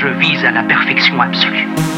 Je vise à la perfection absolue.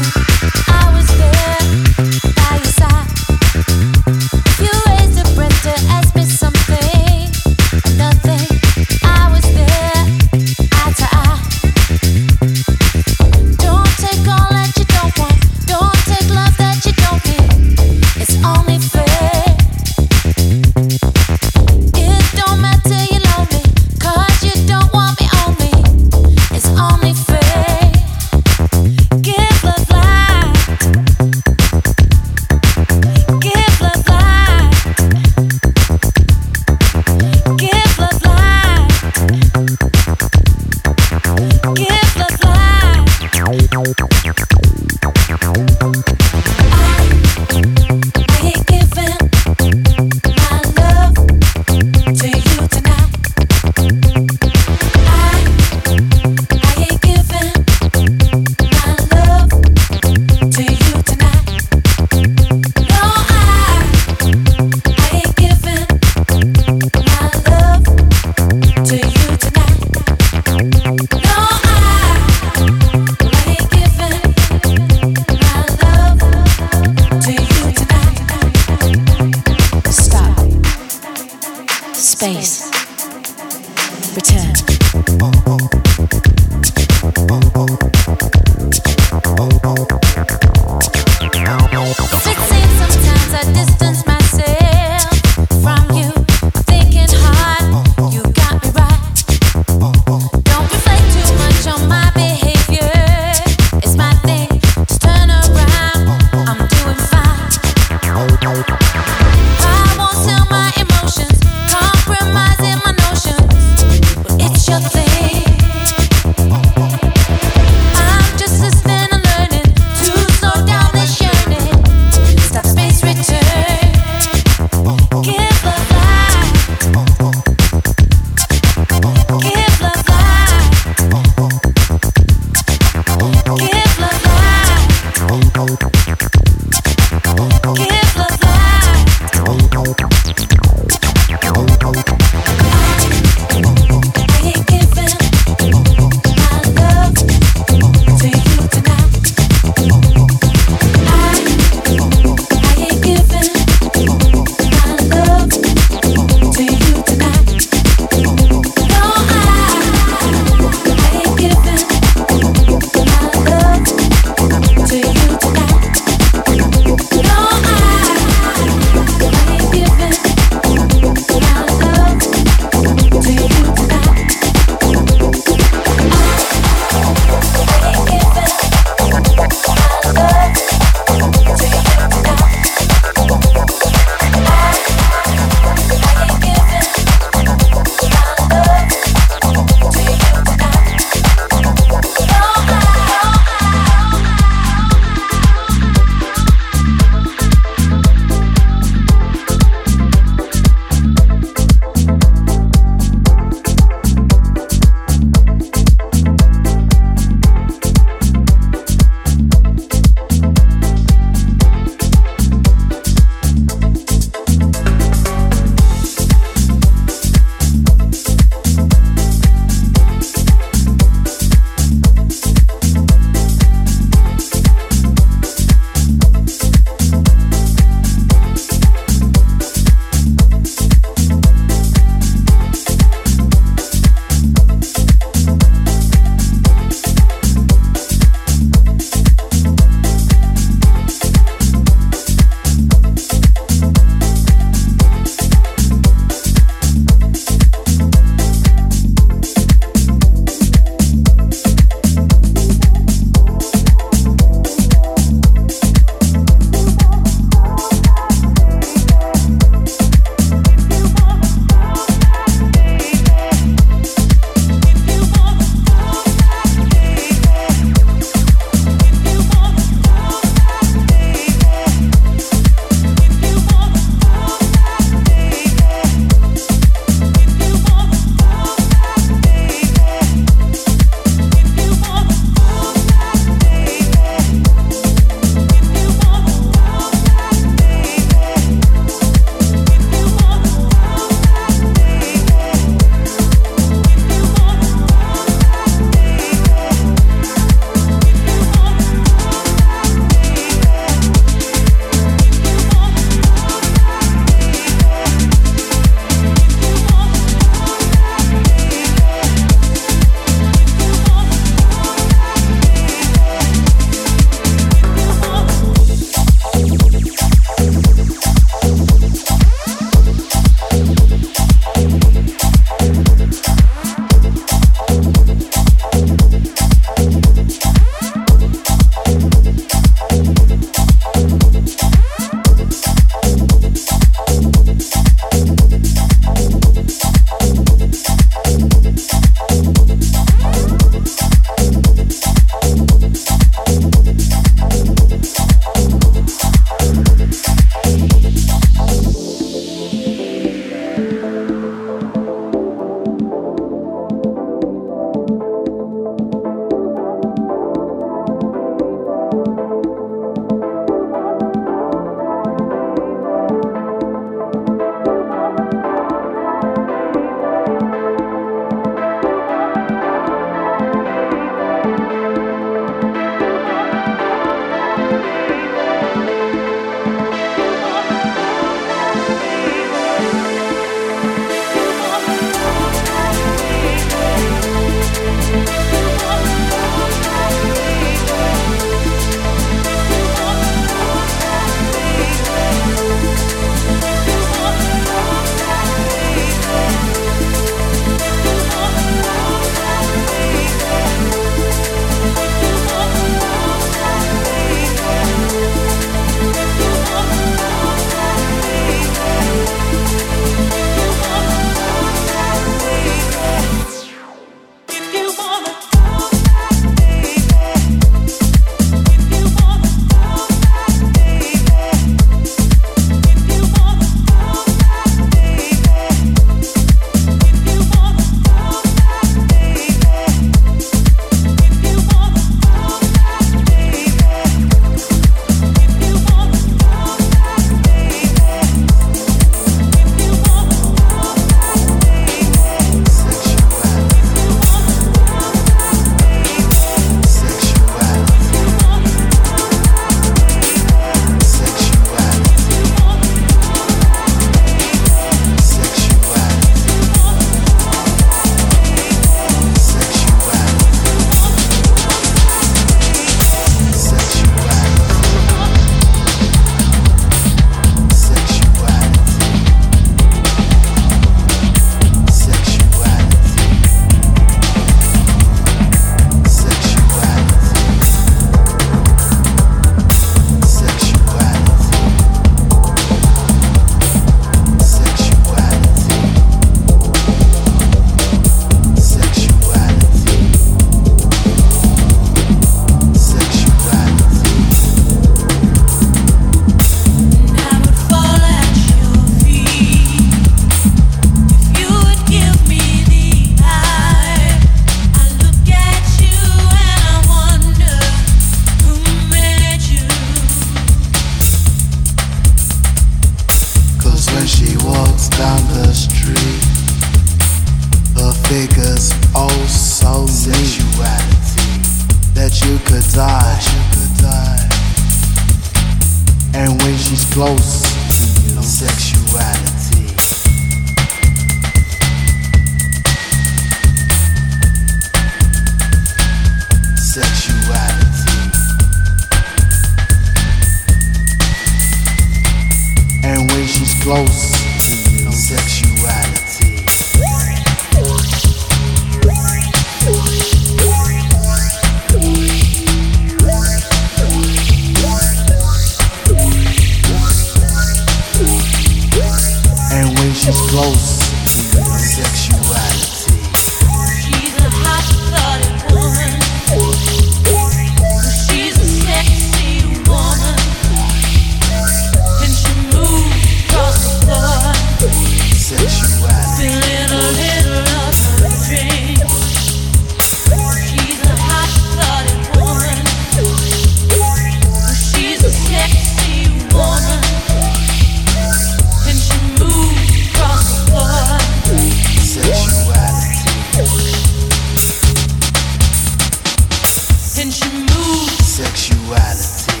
Sexuality.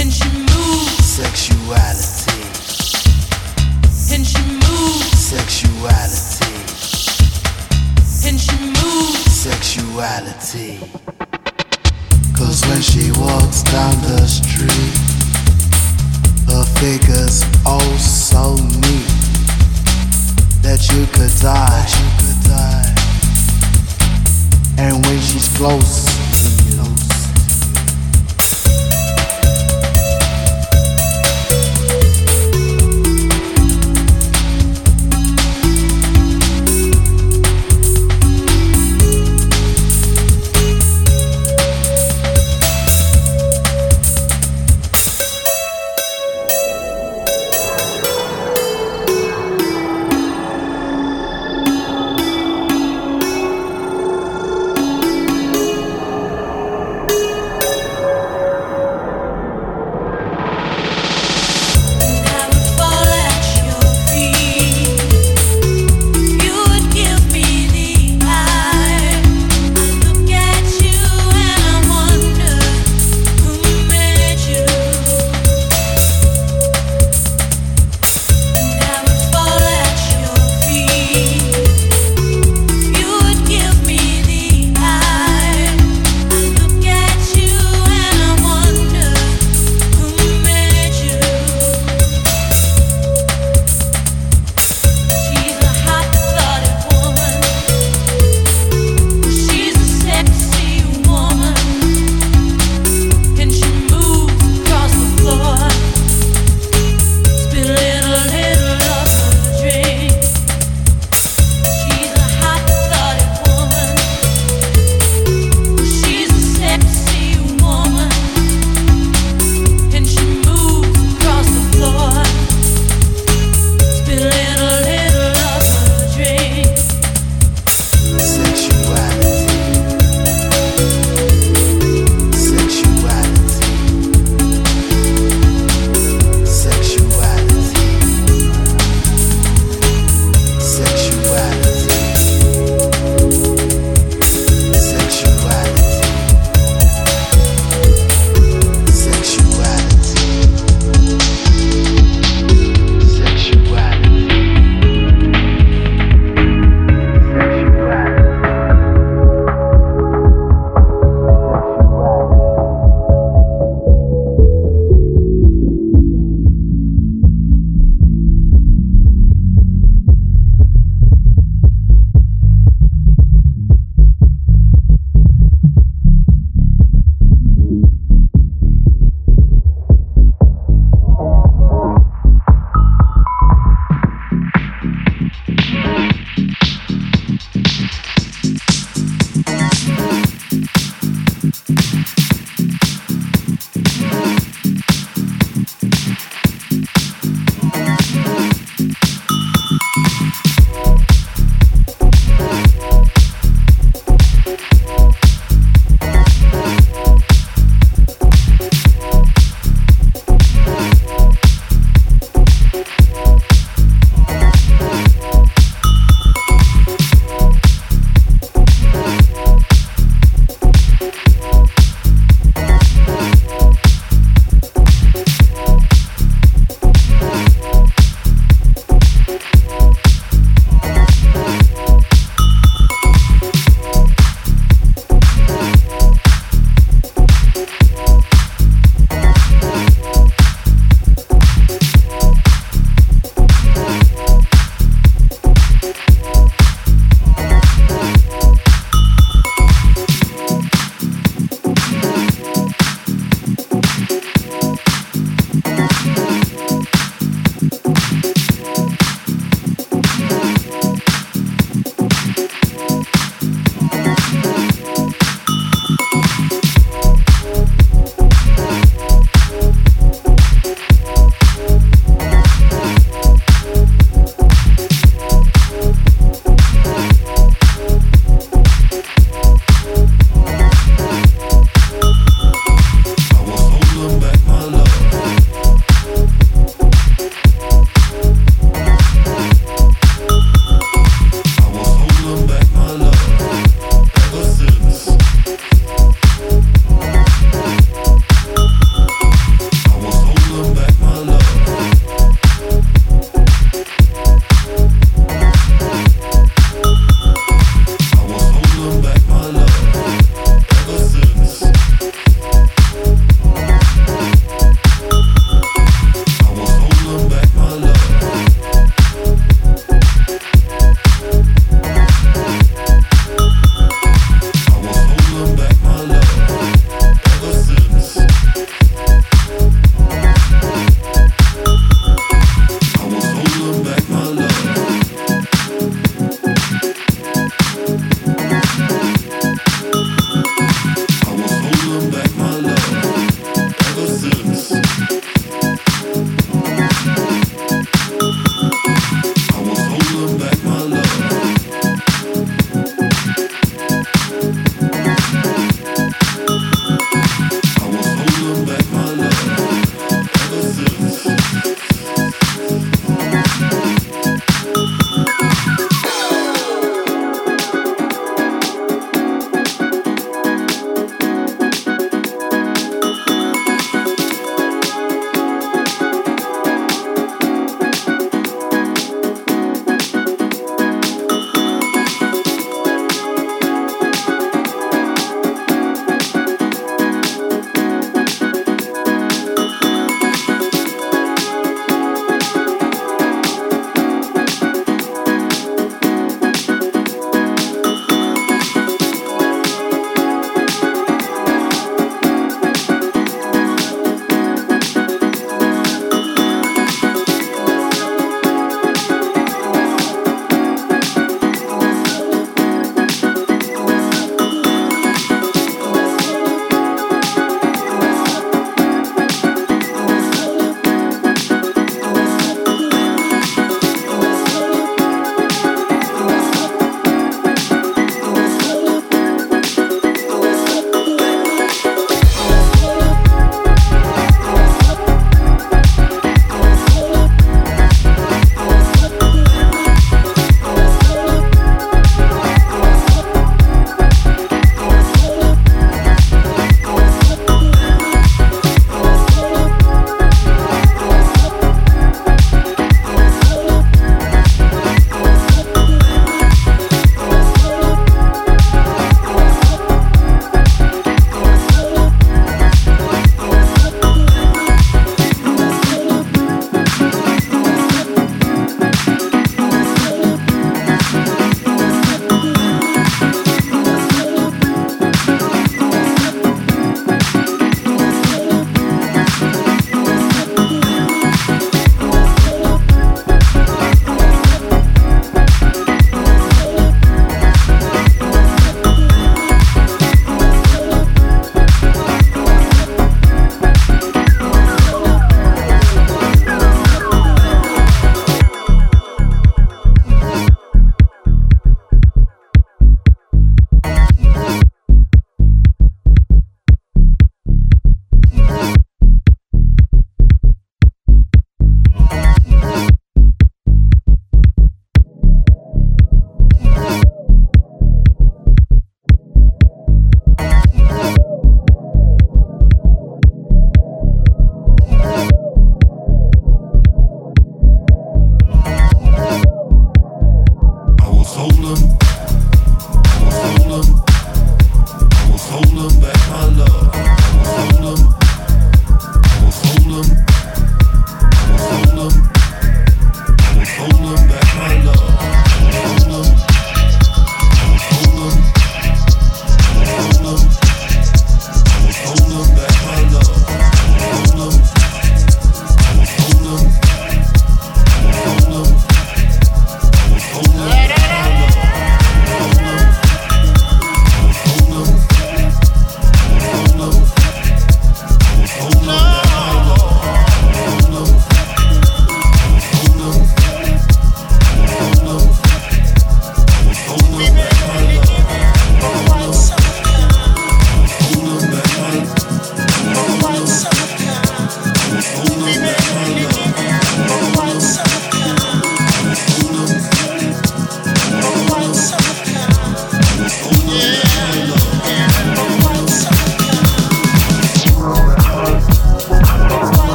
and she moves, Sexuality. and she moves, Sexuality. and she moves. Sexuality. Cause when she walks down the street, her figure's oh so neat that you could die. you could die. And when she's close to you,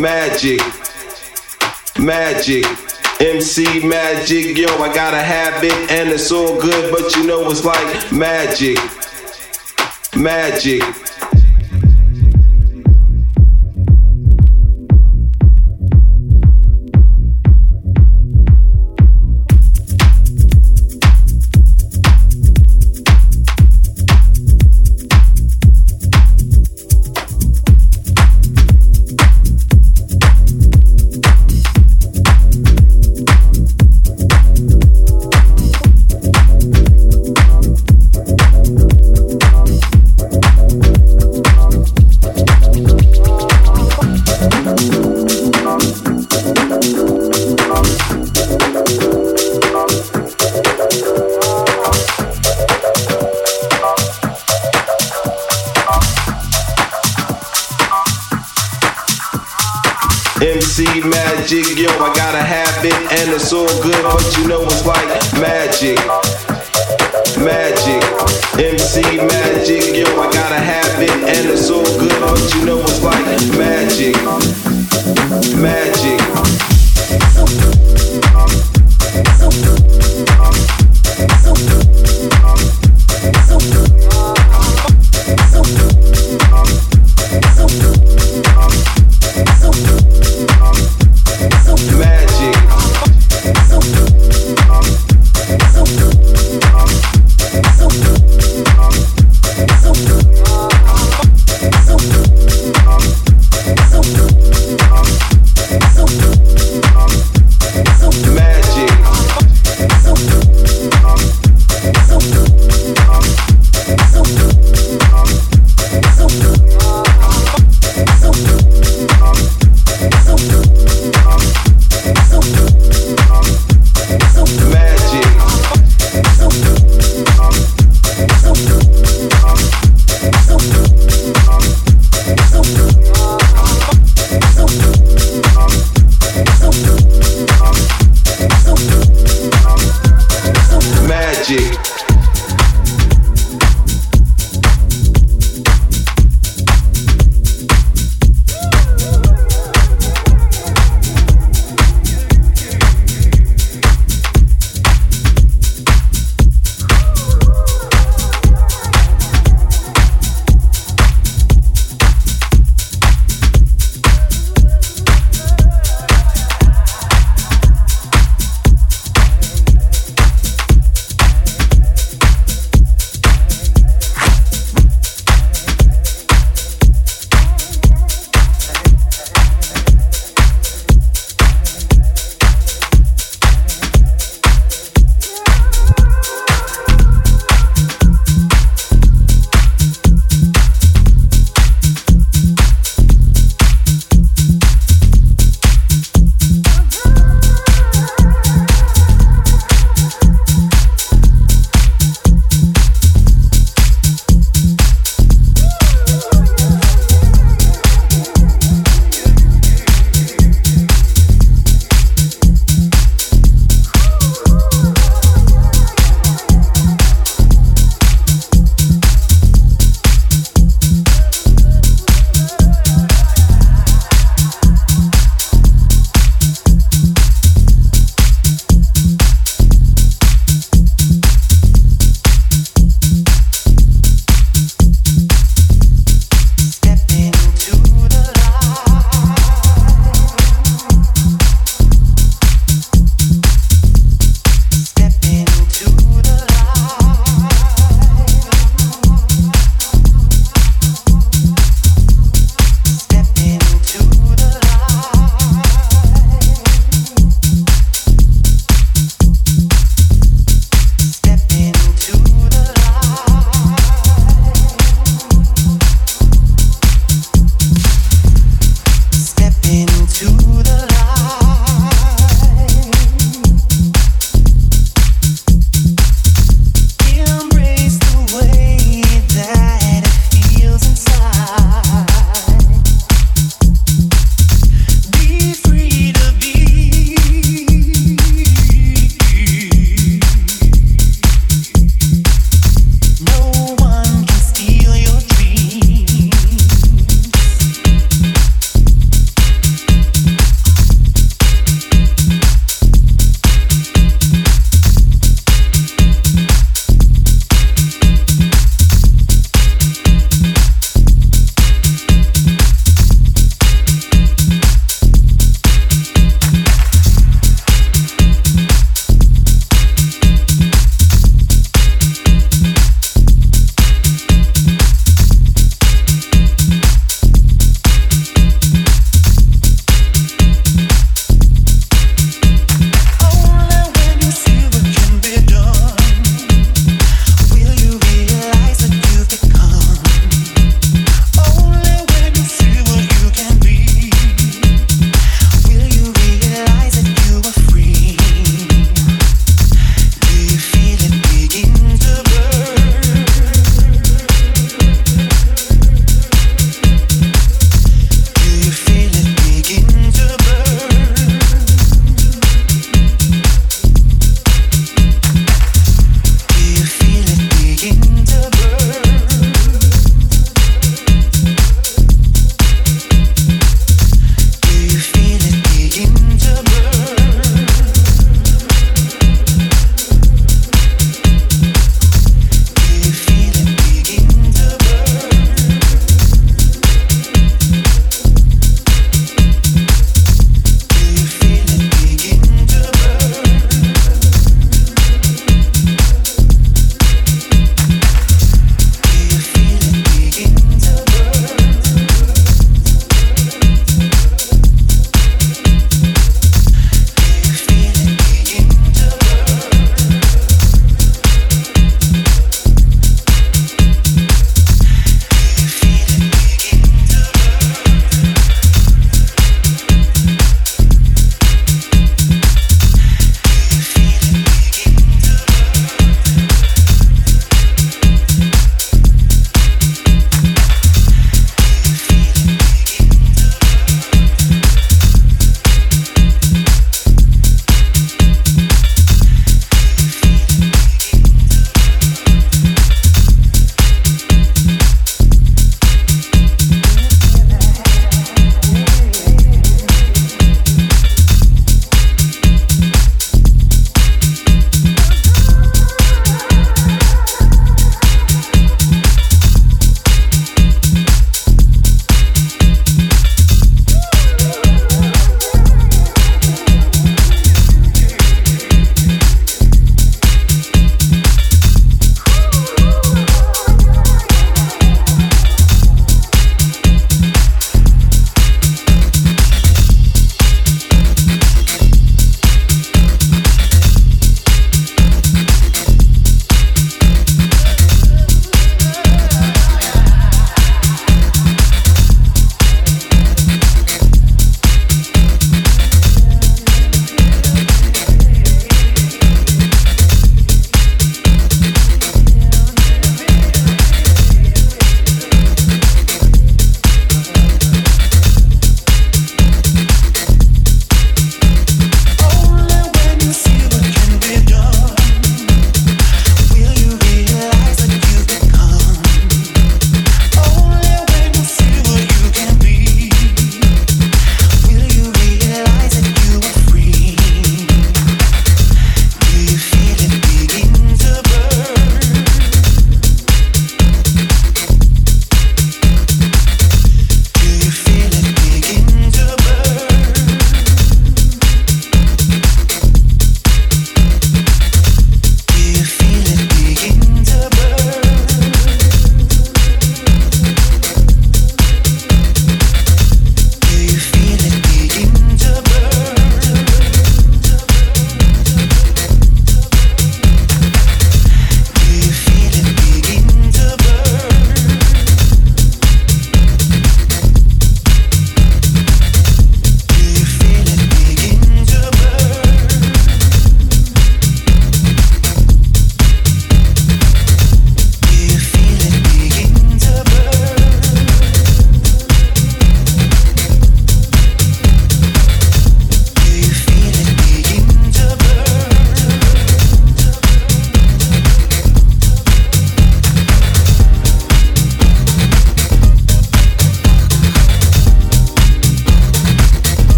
Magic. Magic. MC Magic, yo, I got a habit and it's all good, but you know it's like magic. Magic.